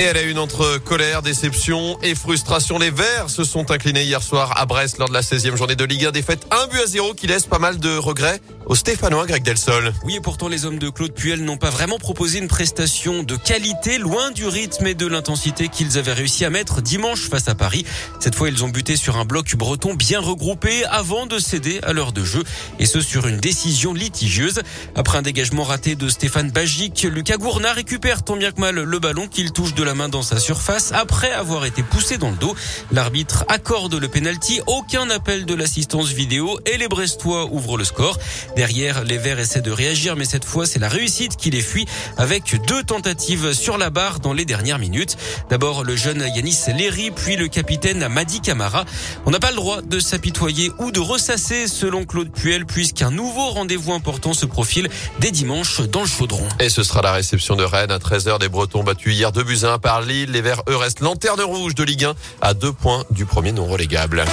Et elle a une entre colère, déception et frustration. Les Verts se sont inclinés hier soir à Brest lors de la 16e journée de Ligue 1. Défaite 1 but à 0 qui laisse pas mal de regrets au Stéphanois Greg Delsol. Oui, et pourtant les hommes de Claude Puel n'ont pas vraiment proposé une prestation de qualité, loin du rythme et de l'intensité qu'ils avaient réussi à mettre dimanche face à Paris. Cette fois, ils ont buté sur un bloc breton bien regroupé avant de céder à l'heure de jeu, et ce sur une décision litigieuse. Après un dégagement raté de Stéphane Bagic, Lucas Gournat récupère tant bien que mal le ballon qu'il touche de la main dans sa surface après avoir été poussé dans le dos. L'arbitre accorde le penalty, aucun appel de l'assistance vidéo et les Brestois ouvrent le score. Derrière, les Verts essaient de réagir, mais cette fois, c'est la réussite qui les fuit avec deux tentatives sur la barre dans les dernières minutes. D'abord, le jeune Yanis Léry, puis le capitaine Madi Camara. On n'a pas le droit de s'apitoyer ou de ressasser, selon Claude Puel, puisqu'un nouveau rendez-vous important se profile dès dimanche dans le chaudron. Et ce sera la réception de Rennes à 13h des Bretons battus hier de par Lille. Les Verts, eux, restent lanterne rouge de Ligue 1 à deux points du premier non relégable.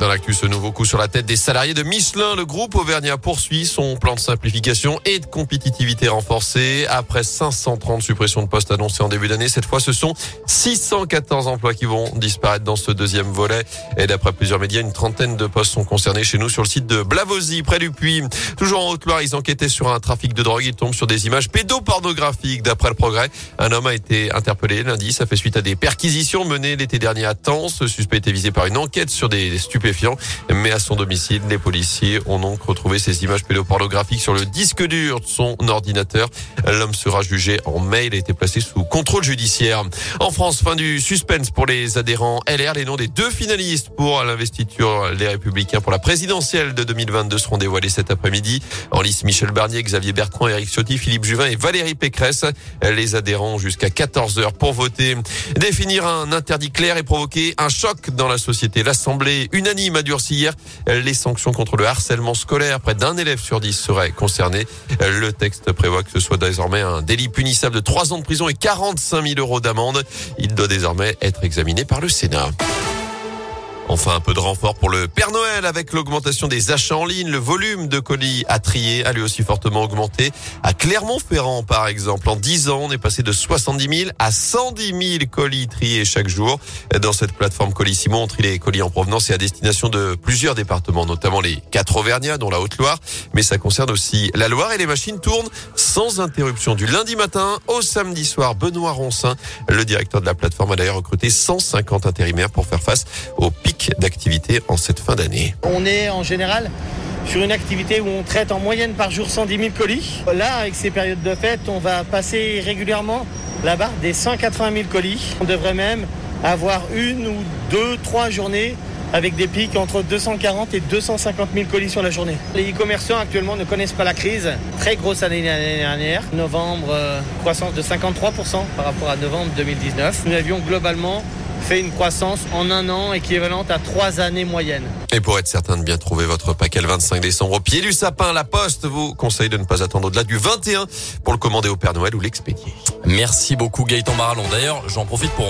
Dans l'actu, ce nouveau coup sur la tête des salariés de Michelin, le groupe Auvergnat poursuit son plan de simplification et de compétitivité renforcée. Après 530 suppressions de postes annoncées en début d'année, cette fois, ce sont 614 emplois qui vont disparaître dans ce deuxième volet. Et d'après plusieurs médias, une trentaine de postes sont concernés chez nous sur le site de Blavozy, près du Puy. Toujours en Haute-Loire, ils enquêtaient sur un trafic de drogue. Ils tombent sur des images pédopornographiques. D'après le progrès, un homme a été interpellé lundi. Ça fait suite à des perquisitions menées l'été dernier à Tens. Ce suspect était visé par une enquête sur des stupéfiants mais à son domicile, les policiers ont donc retrouvé ces images pédopornographiques sur le disque dur de son ordinateur. L'homme sera jugé en mai. Il a été placé sous contrôle judiciaire. En France, fin du suspense pour les adhérents LR. Les noms des deux finalistes pour l'investiture Les Républicains pour la présidentielle de 2022 seront dévoilés cet après-midi. En lice, Michel Barnier, Xavier Bertrand, Éric Ciotti, Philippe Juvin et Valérie Pécresse. Les adhérents jusqu'à 14 heures pour voter. Définir un interdit clair et provoquer un choc dans la société. L'Assemblée unanime unanime a durci hier les sanctions contre le harcèlement scolaire. Près d'un élève sur dix serait concerné. Le texte prévoit que ce soit désormais un délit punissable de 3 ans de prison et 45 000 euros d'amende. Il doit désormais être examiné par le Sénat. Enfin, un peu de renfort pour le Père Noël avec l'augmentation des achats en ligne. Le volume de colis à trier a lui aussi fortement augmenté. À Clermont-Ferrand, par exemple, en 10 ans, on est passé de 70 000 à 110 000 colis triés chaque jour. Dans cette plateforme Colissimo, on trie les colis en provenance et à destination de plusieurs départements, notamment les quatre Auvergnats, dont la Haute-Loire. Mais ça concerne aussi la Loire et les machines tournent sans interruption du lundi matin au samedi soir. Benoît Roncin, le directeur de la plateforme, a d'ailleurs recruté 150 intérimaires pour faire face au d'activité en cette fin d'année. On est en général sur une activité où on traite en moyenne par jour 110 000 colis. Là, avec ces périodes de fête, on va passer régulièrement la barre des 180 000 colis. On devrait même avoir une ou deux, trois journées avec des pics entre 240 et 250 000 colis sur la journée. Les e-commerçants actuellement ne connaissent pas la crise. Très grosse année l'année dernière. Novembre, euh, croissance de 53% par rapport à novembre 2019. Nous avions globalement fait une croissance en un an équivalente à trois années moyennes. Et pour être certain de bien trouver votre paquet le 25 décembre au pied du sapin, la Poste vous conseille de ne pas attendre au-delà du 21 pour le commander au Père Noël ou l'expédier. Merci beaucoup Gaëtan Marallon. D'ailleurs, j'en profite pour